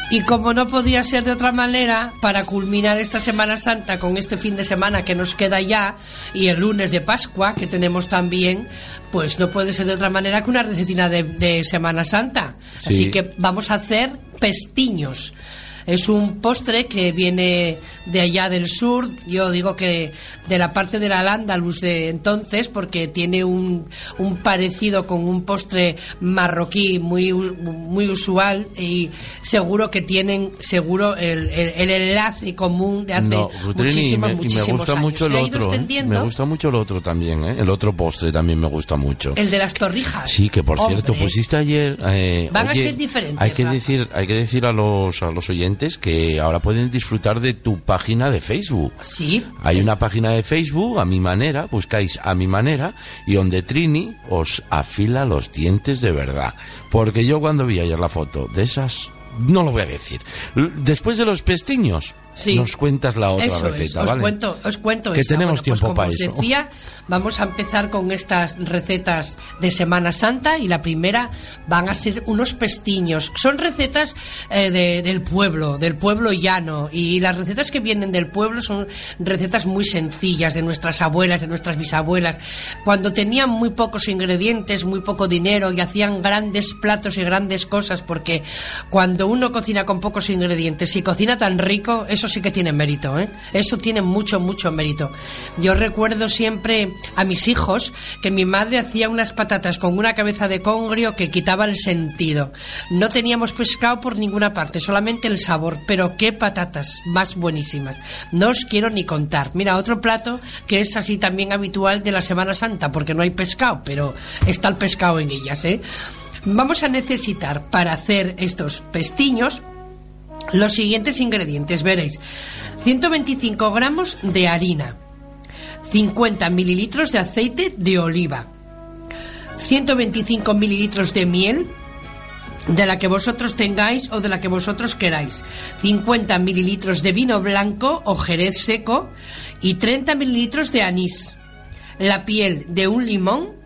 Y como no podía ser de otra manera, para culminar esta Semana Santa con este fin de semana que nos queda ya y el lunes de Pascua que tenemos también, pues no puede ser de otra manera que una recetina de, Semana Santa. Así que vamos a hacer pestiños. Es un postre que viene de allá del sur, yo digo que de la parte de la Andalus de entonces, porque tiene un, un parecido con un postre marroquí muy, muy usual y seguro que tienen seguro el, el, enlace común de hace no, muchísimos, me, me gusta mucho el otro, ¿eh? me gusta mucho el otro también, ¿eh? el otro postre también me gusta mucho. El de las torrijas. Sí, que por cierto pusiste ayer. Eh, Van a ser diferentes. Hay que decir, hay que decir a los a los oyentes que ahora pueden disfrutar de tu página de Facebook. Sí. Hay una página de Facebook, a mi manera, buscáis a mi manera, y donde Trini os afila los dientes de verdad. Porque yo cuando vi ayer la foto de esas no lo voy a decir. Después de los pestiños, Sí. nos cuentas la otra Eso es, receta, os ¿vale? cuento, os cuento Que esa. tenemos Bueno, pues tiempo como para os eso. decía, vamos a empezar con estas recetas de Semana Santa y la primera van a ser unos pestiños. Son recetas eh, de- del pueblo, del pueblo llano y las recetas que vienen del pueblo son recetas muy sencillas de nuestras abuelas, de nuestras bisabuelas, cuando tenían muy pocos ingredientes, muy poco dinero y hacían grandes platos y grandes cosas porque cuando uno cocina con pocos ingredientes y cocina tan rico, eso sí que tiene mérito, ¿eh? Eso tiene mucho, mucho mérito. Yo recuerdo siempre a mis hijos que mi madre hacía unas patatas con una cabeza de congrio que quitaba el sentido. No teníamos pescado por ninguna parte, solamente el sabor, pero qué patatas más buenísimas. No os quiero ni contar. Mira, otro plato que es así también habitual de la Semana Santa, porque no hay pescado, pero está el pescado en ellas, ¿eh? Vamos a necesitar para hacer estos pestiños los siguientes ingredientes, veréis. 125 gramos de harina, 50 mililitros de aceite de oliva, 125 mililitros de miel, de la que vosotros tengáis o de la que vosotros queráis, 50 mililitros de vino blanco o jerez seco y 30 mililitros de anís, la piel de un limón,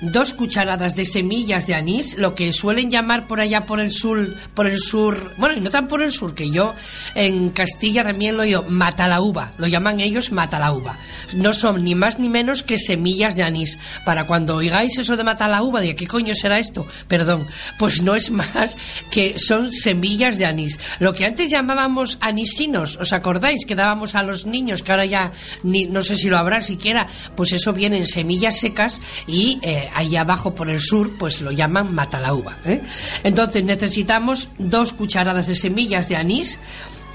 dos cucharadas de semillas de anís, lo que suelen llamar por allá por el sur, por el sur, bueno, y no tan por el sur, que yo en Castilla también lo digo, mata la uva, lo llaman ellos mata la uva. No son ni más ni menos que semillas de anís. Para cuando oigáis eso de mata la uva, de qué coño será esto, perdón, pues no es más que son semillas de anís. Lo que antes llamábamos anisinos, ¿os acordáis? Que dábamos a los niños, que ahora ya ni, no sé si lo habrá siquiera, pues eso viene en semillas secas y eh, ahí abajo por el sur pues lo llaman matalauba. ¿eh? Entonces necesitamos dos cucharadas de semillas de anís,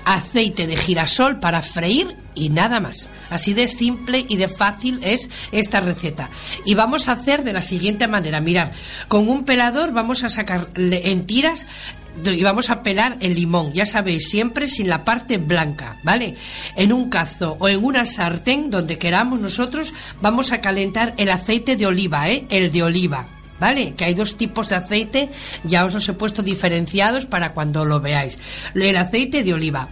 aceite de girasol para freír y nada más. Así de simple y de fácil es esta receta. Y vamos a hacer de la siguiente manera. Mirad, con un pelador vamos a sacar en tiras y vamos a pelar el limón, ya sabéis, siempre sin la parte blanca, ¿vale? En un cazo o en una sartén, donde queramos nosotros, vamos a calentar el aceite de oliva, ¿eh? El de oliva. ¿Vale? Que hay dos tipos de aceite, ya os los he puesto diferenciados para cuando lo veáis. El aceite de oliva.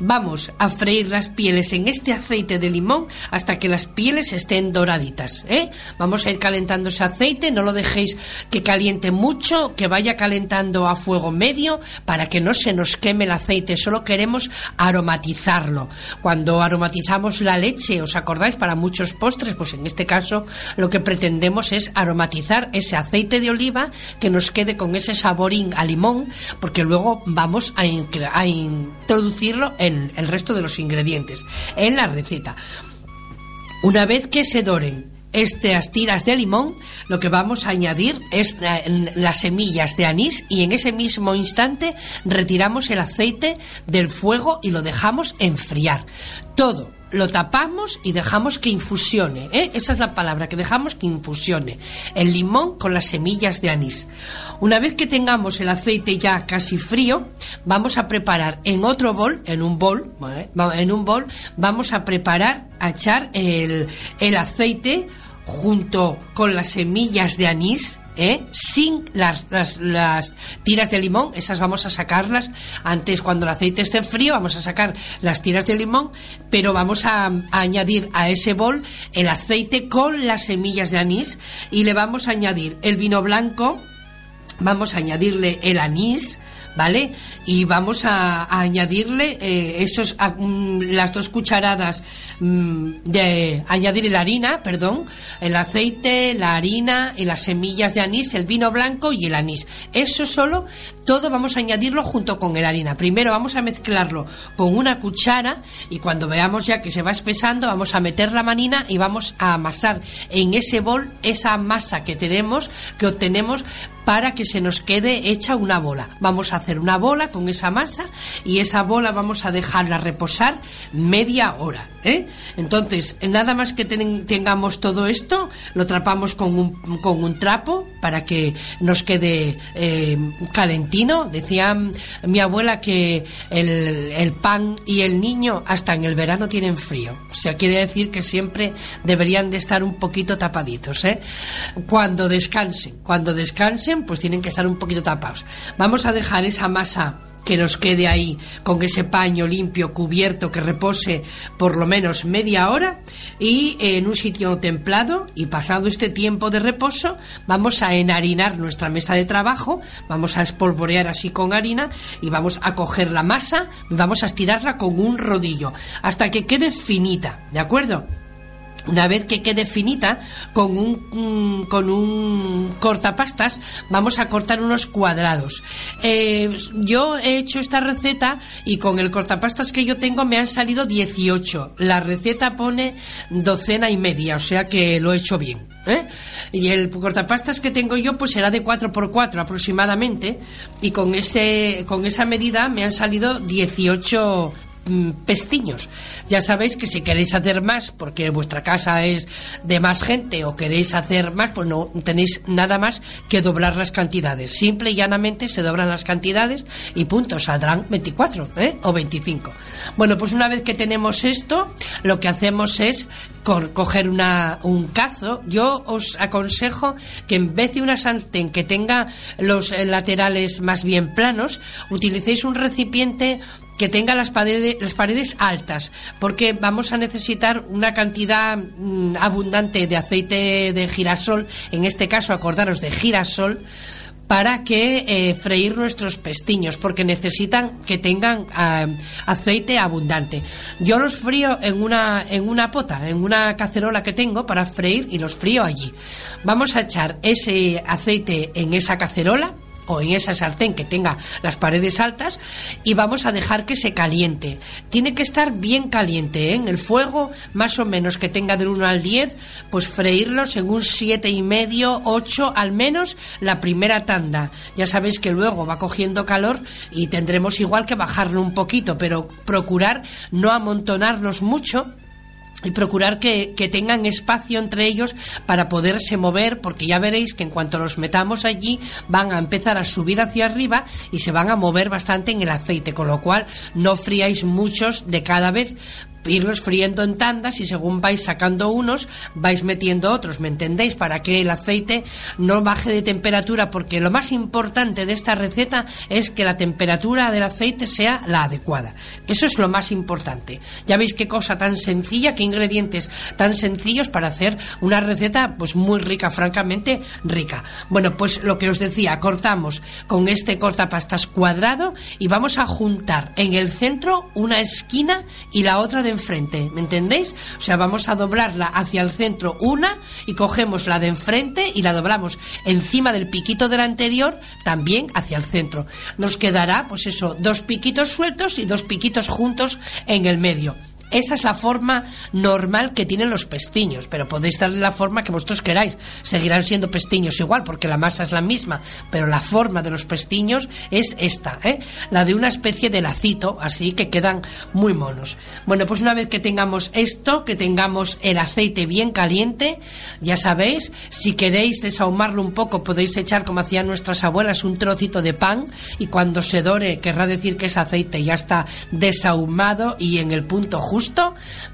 Vamos a freír las pieles en este aceite de limón hasta que las pieles estén doraditas. ¿eh? Vamos a ir calentando ese aceite, no lo dejéis que caliente mucho, que vaya calentando a fuego medio para que no se nos queme el aceite. Solo queremos aromatizarlo. Cuando aromatizamos la leche, ¿os acordáis? Para muchos postres, pues en este caso lo que pretendemos es aromatizar ese aceite de oliva que nos quede con ese saborín a limón, porque luego vamos a, a introducirlo en el resto de los ingredientes, en la receta. Una vez que se doren estas tiras de limón, lo que vamos a añadir es las semillas de anís y en ese mismo instante retiramos el aceite del fuego y lo dejamos enfriar. Todo lo tapamos y dejamos que infusione. ¿eh? Esa es la palabra, que dejamos que infusione. El limón con las semillas de anís. Una vez que tengamos el aceite ya casi frío, vamos a preparar en otro bol, en un bol, ¿eh? En un bol, vamos a preparar, a echar el, el aceite junto con las semillas de anís. ¿Eh? sin las, las, tiras de limón, esas vamos a sacarlas antes cuando el aceite esté frío, vamos a sacar las tiras de limón, pero vamos a, a añadir a ese bol el aceite con las semillas de anís y le vamos a añadir el vino blanco, vamos a añadirle el anís, ¿vale? Y vamos a, añadirle eh, esos, mm, las dos cucharadas mm, de añadir la harina, perdón, el aceite, la harina y las semillas de anís, el vino blanco y el anís. Eso solo, todo vamos a añadirlo junto con el harina. Primero vamos a mezclarlo con una cuchara y cuando veamos ya que se va espesando, vamos a meter la manina y vamos a amasar en ese bol esa masa que tenemos, que obtenemos para que se nos quede hecha una bola. Vamos a hacer una bola con esa masa y esa bola vamos a dejarla reposar media hora. ¿eh? Entonces, nada más que ten- tengamos todo esto, lo trapamos con un, con un trapo para que nos quede eh, calentino. Decía mi abuela que el, el pan y el niño hasta en el verano tienen frío. O sea, quiere decir que siempre deberían de estar un poquito tapaditos. ¿eh? Cuando descansen, cuando descansen, pues tienen que estar un poquito tapados. Vamos a dejar esa masa que nos quede ahí con ese paño limpio, cubierto, que repose por lo menos media hora y en un sitio templado y pasado este tiempo de reposo vamos a enharinar nuestra mesa de trabajo, vamos a espolvorear así con harina y vamos a coger la masa y vamos a estirarla con un rodillo hasta que quede finita, ¿de acuerdo? Una vez que quede finita, con un, con un cortapastas vamos a cortar unos cuadrados. Eh, yo he hecho esta receta y con el cortapastas que yo tengo me han salido 18. La receta pone docena y media, o sea que lo he hecho bien. ¿eh? Y el cortapastas que tengo yo pues será de 4x4 aproximadamente y con, ese, con esa medida me han salido 18 Mm, pestiños. Ya sabéis que si queréis hacer más, porque vuestra casa es de más gente o queréis hacer más, pues no tenéis nada más que doblar las cantidades. Simple y llanamente se doblan las cantidades y punto, saldrán 24 ¿eh? o 25. Bueno, pues una vez que tenemos esto, lo que hacemos es coger una, un cazo. Yo os aconsejo que en vez de una sartén que tenga los eh, laterales más bien planos, utilicéis un recipiente que tenga las paredes, altas, porque vamos a necesitar una cantidad mm, abundante de aceite de girasol, en este caso acordaros de girasol, para que eh, freír nuestros pestiños, porque necesitan que tengan ah, aceite abundante. Yo los frío en una, en una pota, en una cacerola que tengo para freír y los frío allí. Vamos a echar ese aceite en esa cacerola o en esa sartén que tenga las paredes altas y vamos a dejar que se caliente. Tiene que estar bien caliente, ¿eh? en el fuego más o menos que tenga del 1 al 10, pues freírlo según 7 y medio, 8 al menos la primera tanda. Ya sabéis que luego va cogiendo calor y tendremos igual que bajarlo un poquito, pero procurar no amontonarnos mucho y procurar que, que, tengan espacio entre ellos para poderse mover, porque ya veréis que en cuanto los metamos allí van a empezar a subir hacia arriba y se van a mover bastante en el aceite, con lo cual no fríais muchos de cada vez irlos friendo en tandas y según vais sacando unos, vais metiendo otros, ¿me entendéis? Para que el aceite no baje de temperatura, porque lo más importante de esta receta es que la temperatura del aceite sea la adecuada. Eso es lo más importante. Ya veis qué cosa tan sencilla, qué ingredientes tan sencillos para hacer una receta pues muy rica, francamente rica. Bueno, pues lo que os decía, cortamos con este cortapastas cuadrado y vamos a juntar en el centro una esquina y la otra de enfrente, ¿me entendéis? O sea, vamos a doblarla hacia el centro una y cogemos la de enfrente y la doblamos encima del piquito del anterior también hacia el centro. Nos quedará, pues eso, dos piquitos sueltos y dos piquitos juntos en el medio. Esa es la forma normal que tienen los pestiños, pero podéis darle la forma que vosotros queráis. Seguirán siendo pestiños igual, porque la masa es la misma, pero la forma de los pestiños es esta, ¿eh? la de una especie de lacito, así que quedan muy monos. Bueno, pues una vez que tengamos esto, que tengamos el aceite bien caliente, ya sabéis, si queréis desahumarlo un poco, podéis echar, como hacían nuestras abuelas, un trocito de pan y cuando se dore, querrá decir que ese aceite ya está desahumado y en el punto justo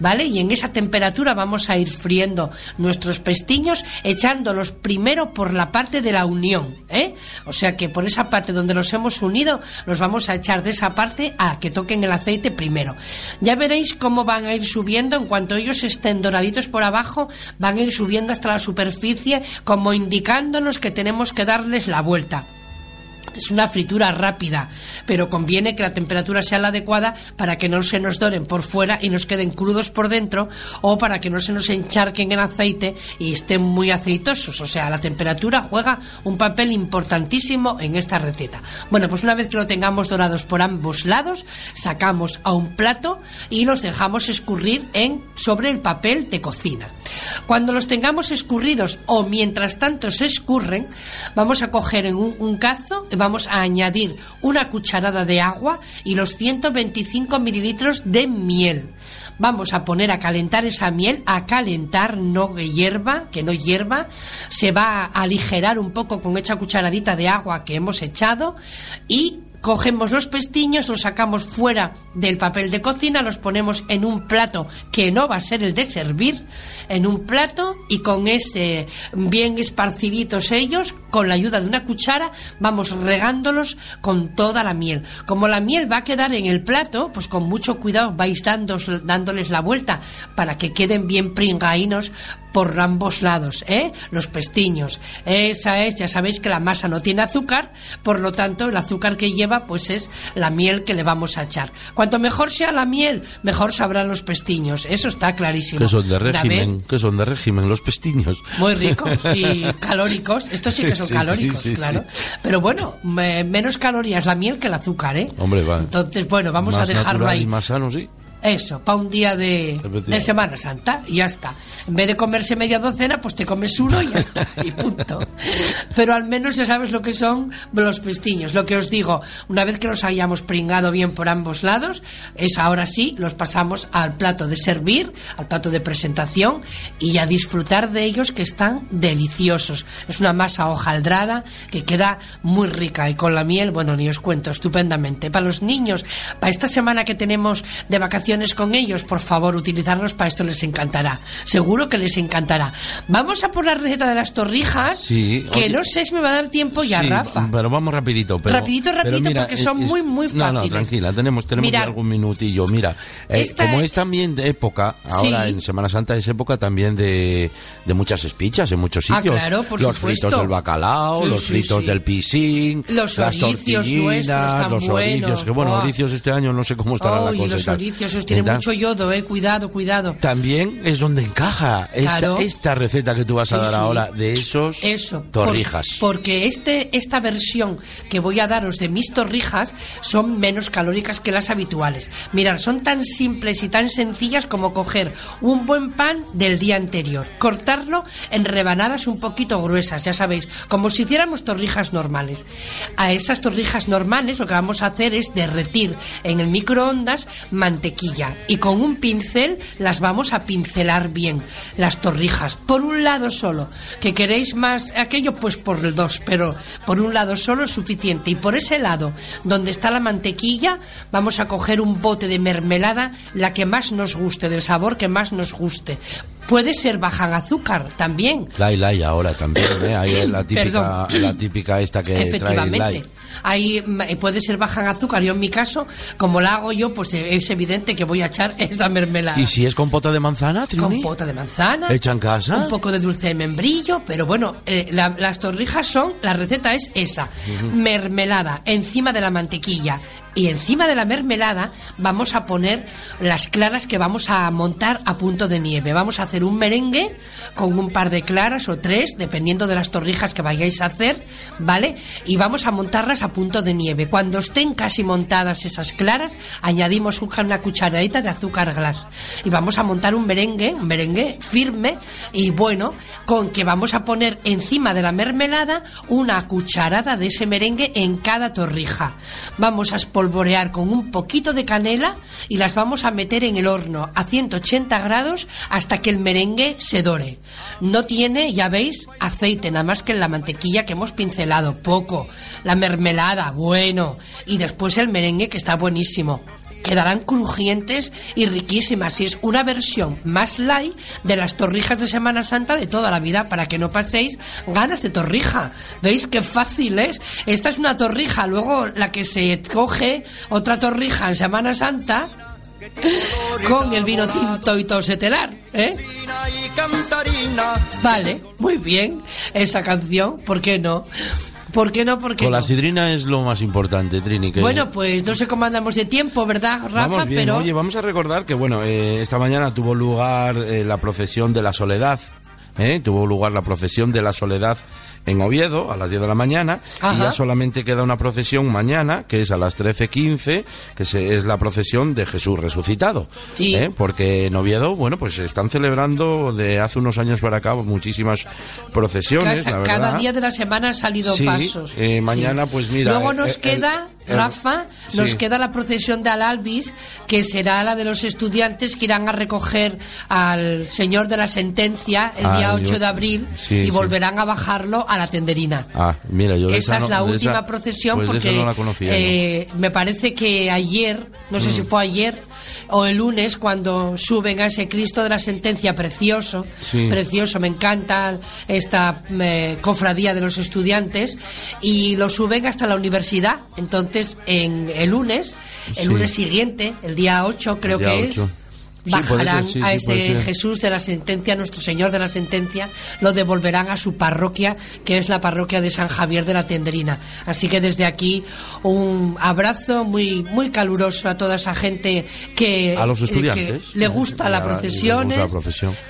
¿vale? Y en esa temperatura vamos a ir friendo nuestros pestiños, echándolos primero por la parte de la unión, ¿eh? O sea que por esa parte donde los hemos unido, los vamos a echar de esa parte a que toquen el aceite primero. Ya veréis cómo van a ir subiendo, en cuanto ellos estén doraditos por abajo, van a ir subiendo hasta la superficie, como indicándonos que tenemos que darles la vuelta. Es una fritura rápida, pero conviene que la temperatura sea la adecuada para que no se nos doren por fuera y nos queden crudos por dentro o para que no se nos encharquen en aceite y estén muy aceitosos. O sea, la temperatura juega un papel importantísimo en esta receta. Bueno, pues una vez que lo tengamos dorados por ambos lados, sacamos a un plato y los dejamos escurrir en sobre el papel de cocina. Cuando los tengamos escurridos o mientras tanto se escurren, vamos a coger en un, un cazo, vamos a añadir una cucharada de agua y los 125 mililitros de miel. Vamos a poner a calentar esa miel, a calentar, no que hierva, que no hierva. Se va a aligerar un poco con esa cucharadita de agua que hemos echado y cogemos los pestiños, los sacamos fuera del papel de cocina, los ponemos en un plato que no va a ser el de servir, en un plato y con ese bien esparciditos ellos, con la ayuda de una cuchara, vamos regándolos con toda la miel. Como la miel va a quedar en el plato, pues con mucho cuidado vais dándoles la vuelta para que queden bien pringaínos por ambos lados, ¿eh? Los pestiños. Esa es, ya sabéis que la masa no tiene azúcar, por lo tanto el azúcar que lleva pues es la miel que le vamos a echar. Cuanto mejor sea la miel, mejor sabrán los pestiños. Eso está clarísimo. Que son de régimen, que son de régimen los pestiños. Muy ricos y calóricos. Estos sí que son calóricos, claro. Pero bueno, menos calorías la miel que el azúcar, ¿eh? Hombre, va. Entonces, bueno, vamos a dejarlo ahí. más sano, sí. Eso, para un día de, de, Semana Santa y ya está. En vez de comerse media docena, pues te comes uno y ya está, y punto. Pero al menos ya sabes lo que son los pestiños. Lo que os digo, una vez que los hayamos pringado bien por ambos lados, es ahora sí, los pasamos al plato de servir, al plato de presentación y a disfrutar de ellos que están deliciosos. Es una masa hojaldrada que queda muy rica y con la miel, bueno, ni os cuento, estupendamente. Para los niños, para esta semana que tenemos de vacaciones, con ellos, por favor, utilizarlos para esto les encantará. Seguro que les encantará. Vamos a por la receta de las torrijas, que no sé si me va a dar tiempo ya, Rafa. Pero vamos rapidito. rapidito, rapidito, porque son muy, muy fáciles. No, no, tranquila, tenemos, tenemos algún minutillo. Mira, eh, como es también de época, ahora en Semana Santa es época también de, de muchas espichas en muchos ah, sitios. claro, por los fritos del bacalao, los fritos del pisín, los las tortillinas, los oricios, que bueno, oricios este año no sé cómo estará la cosa. Los oricios tiene mucho yodo, eh, cuidado, cuidado. También es donde encaja esta, esta receta que tú vas a dar ahora de esos Eso, torrijas. porque este, esta versión que voy a daros de mis torrijas son menos calóricas que las habituales. Mirad, son tan simples y tan sencillas como coger un buen pan del día anterior, cortarlo en rebanadas un poquito gruesas, ya sabéis, como si hiciéramos torrijas normales. A esas torrijas normales lo que vamos a hacer es derretir en el microondas mantequilla y con un pincel las vamos a pincelar bien, las torrijas, por un lado solo. ¿Que queréis más aquello? Pues por el dos, pero por un lado solo es suficiente. Y por ese lado, donde está la mantequilla, vamos a coger un bote de mermelada, la que más nos guste, del sabor que más nos guste. Puede ser baja en azúcar también. La y ahora también, ¿eh? Ahí la típica, la típica esta que trae ahí eh, puede ser baja en azúcar. Yo en mi caso, como la hago yo, pues eh, es evidente que voy a echar esta mermelada. ¿Y si es compota de manzana, Trini? Compota de manzana. ¿Hecha en casa? Un poco de dulce de membrillo, pero bueno, eh, las torrijas son, la receta es esa. Mermelada encima de la mantequilla y encima de la mermelada vamos a poner las claras que vamos a montar a punto de nieve. Vamos a hacer un merengue con un par de claras o tres, dependiendo de las torrijas que vayáis a hacer, ¿vale? Y vamos a montarlas a punto de nieve. Cuando estén casi montadas esas claras, añadimos una cucharadita de azúcar glas. Y vamos a montar un merengue, un merengue firme y bueno, con que vamos a poner encima de la mermelada una cucharada de ese merengue en cada torrija. Vamos a espolvorear con un poquito de canela y las vamos a meter en el horno a 180 grados hasta que el merengue se dore. No tiene, ya veis, aceite, nada más que en la mantequilla que hemos pincelado, poco. La mermelada, bueno. Y después el merengue, que está buenísimo quedarán crujientes y riquísimas. Y es una versión más light de las torrijas de Semana Santa de toda la vida, para que no paséis ganas de torrija. ¿Veis qué fácil es? Esta es una torrija, luego la que se coge, otra torrija en Semana Santa, con el vino tinto y tosetelar, ¿eh? Vale, muy bien esa canción, ¿por qué no? ¿Por qué no? Porque Con la sidrina es lo más importante, Trini. Bueno, pues no sé cómo andamos de tiempo, ¿verdad, Rafa? Vamos bien. Oye, vamos a recordar que, bueno, eh, esta mañana tuvo lugar eh, la procesión de la soledad. ¿eh? Tuvo lugar la procesión de la soledad en Oviedo a las 10 de la mañana y ya solamente queda una procesión mañana que es a las 13.15 que es la procesión de Jesús resucitado ¿eh? porque en Oviedo bueno pues están celebrando de hace unos años para acá muchísimas procesiones cada, la cada día de la semana han salido pasos. eh, mañana pues mira luego nos queda Rafa, nos queda la procesión de Alalvis, que será la de los estudiantes que irán a recoger al señor de la sentencia el día 8 de abril y volverán a bajarlo a la tenderina. Ah, mira, yo esa es la última procesión pues porque eh, me parece que ayer, no sé si mm. fue ayer o el lunes cuando suben a ese Cristo de la sentencia precioso, precioso, me encanta esta eh, cofradía de los estudiantes y lo suben hasta la universidad. Entonces, en el lunes, el lunes siguiente, el día 8 creo que es bajarán a ese Jesús de la sentencia, nuestro Señor de la sentencia, lo devolverán a su parroquia, que es la parroquia de San Javier de la Tenderina. Así que desde aquí un abrazo muy muy caluroso a toda esa gente que, a los estudiantes, le gusta la procesión,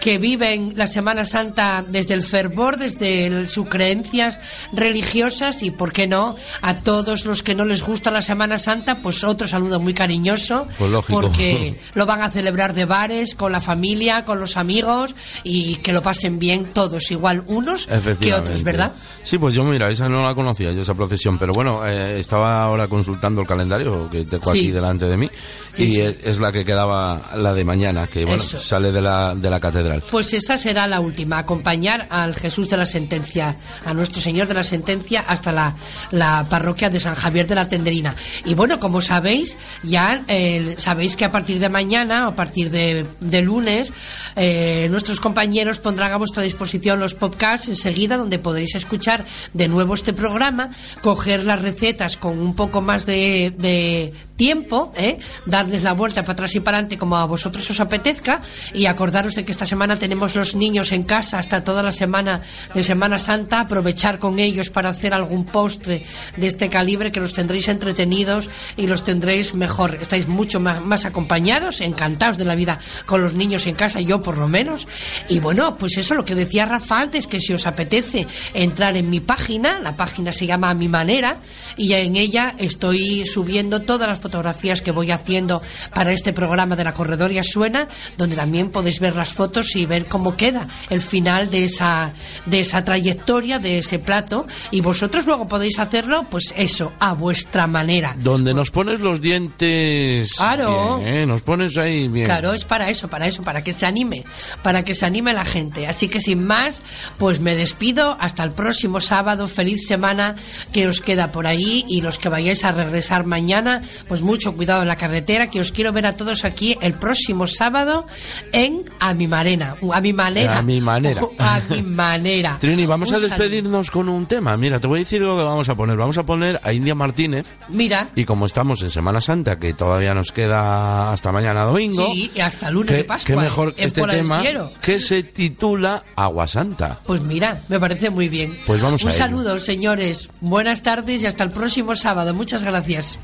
que viven la Semana Santa desde el fervor, desde sus creencias religiosas y, ¿por qué no?, a todos los que no les gusta la Semana Santa, pues otro saludo muy cariñoso, pues porque lo van a celebrar de bares, con la familia, con los amigos y que lo pasen bien todos, igual unos que otros, ¿verdad? Sí, pues yo mira, esa no la conocía, yo esa procesión, pero bueno, eh, estaba ahora consultando el calendario que tengo aquí delante de mí y Es, la que quedaba la de mañana, que bueno, sale de la, de la catedral. Pues esa será la última, acompañar al Jesús de la Sentencia, a nuestro Señor de la Sentencia hasta la, la parroquia de San Javier de la Tenderina. Y bueno, como sabéis, ya eh, sabéis que a partir de mañana, a partir de, de lunes, eh, nuestros compañeros pondrán a vuestra disposición los podcasts enseguida, donde podréis escuchar de nuevo este programa, coger las recetas con un poco más de, de tiempo, ¿eh? darles la vuelta para atrás y para adelante como a vosotros os apetezca y acordaros de que esta semana tenemos los niños en casa hasta toda la semana de Semana Santa, aprovechar con ellos para hacer algún postre de este calibre que los tendréis entretenidos y los tendréis mejor. Estáis mucho más, más acompañados, encantados de la vida con los niños en casa, yo por lo menos. Y bueno, pues eso lo que decía Rafa antes, que si os apetece entrar en mi página, la página se llama A Mi Manera, y en ella estoy subiendo todas las fotografías que voy haciendo para este programa de la Corredoria Suena, donde también podéis ver las fotos y ver cómo queda el final de esa, de esa trayectoria, de ese plato. Y vosotros luego podéis hacerlo, pues eso, a vuestra manera. Donde nos pones los dientes. Claro. ¿eh? Nos pones ahí bien. Claro, es para eso, para eso, para que se anime, para que se anime la gente. Así que sin más, pues me despido. Hasta el próximo sábado. Feliz semana que os queda por ahí y los que vayáis a regresar mañana, pues mucho cuidado en la carretera, que os quiero ver a todos aquí el próximo sábado en A mi Marena, a mi manera. A mi manera. A mi manera. Trini, vamos a despedirnos con un tema. Mira, te voy a decir lo que vamos a poner. Vamos a poner a India Martínez. Mira. Y como estamos en Semana Santa, que todavía nos queda hasta mañana domingo. Sí, y hasta lunes de Pascua. Qué mejor este tema que se titula Agua Santa. Pues mira, me parece muy bien. Pues vamos un a saludo, señores. Buenas tardes y hasta el próximo sábado. Muchas gracias.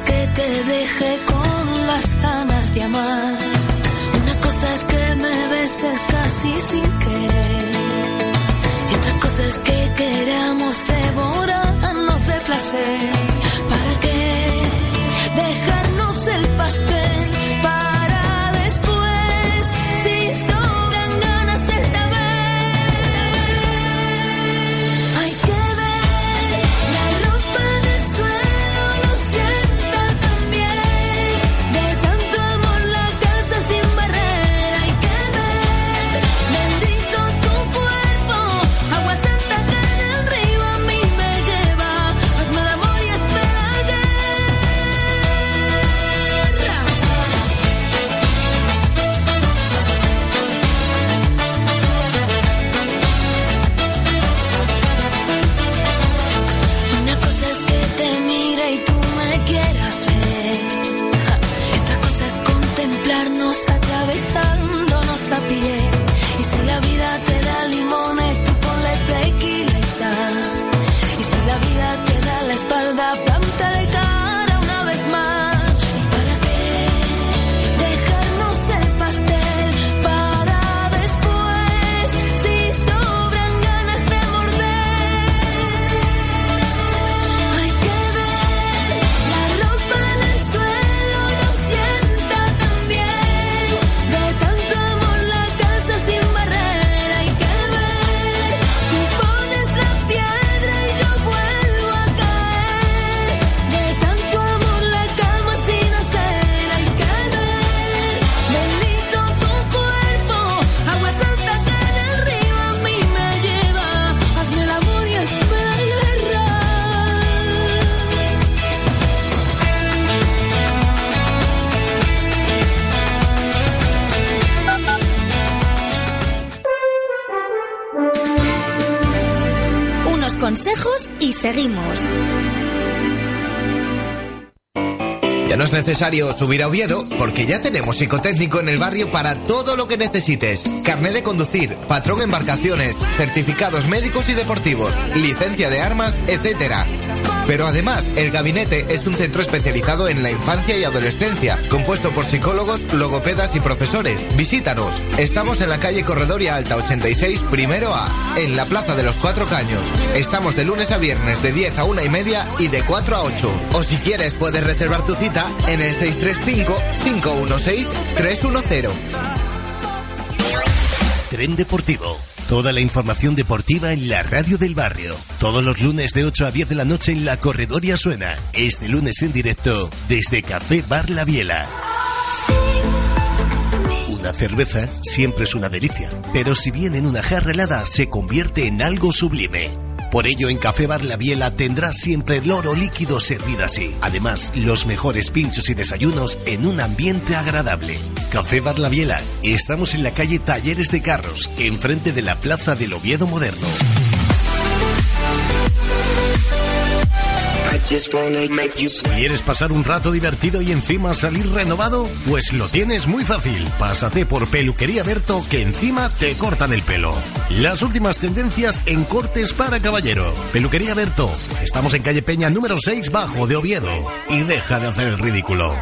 Que te deje con las ganas de amar es que me beses casi sin querer. Y otra cosa es que queramos devorarnos de placer. ¿Para qué dejarnos el pastel? Consejos y seguimos. Ya no es necesario subir a Oviedo porque ya tenemos psicotécnico en el barrio para todo lo que necesites. Carnet de conducir, patrón embarcaciones, certificados médicos y deportivos, licencia de armas, etcétera. Pero además, el gabinete es un centro especializado en la infancia y adolescencia, compuesto por psicólogos, logopedas y profesores. Visítanos. Estamos en la calle Corredoria Alta 86, primero A, en la Plaza de los Cuatro Caños. Estamos de lunes a viernes de 10 a una y media y de 4 a 8. O si quieres, puedes reservar tu cita en el 635-516-310. Tren Deportivo. Toda la información deportiva en la radio del barrio. Todos los lunes de 8 a 10 de la noche en la Corredoria Suena. Este lunes en directo desde Café Bar La Biela. Una cerveza siempre es una delicia, pero si viene en una jarra helada se convierte en algo sublime. Por ello, en Café Bar La Biela tendrás siempre el oro líquido servido así. Además, los mejores pinchos y desayunos en un ambiente agradable. Café Bar La Biela. Estamos en la calle Talleres de Carros, enfrente de la Plaza del Oviedo Moderno. ¿Quieres pasar un rato divertido y encima salir renovado? Pues lo tienes muy fácil. Pásate por Peluquería Berto que encima te cortan el pelo. Las últimas tendencias en cortes para caballero. Peluquería Berto. Estamos en calle Peña número 6 bajo de Oviedo. Y deja de hacer el ridículo.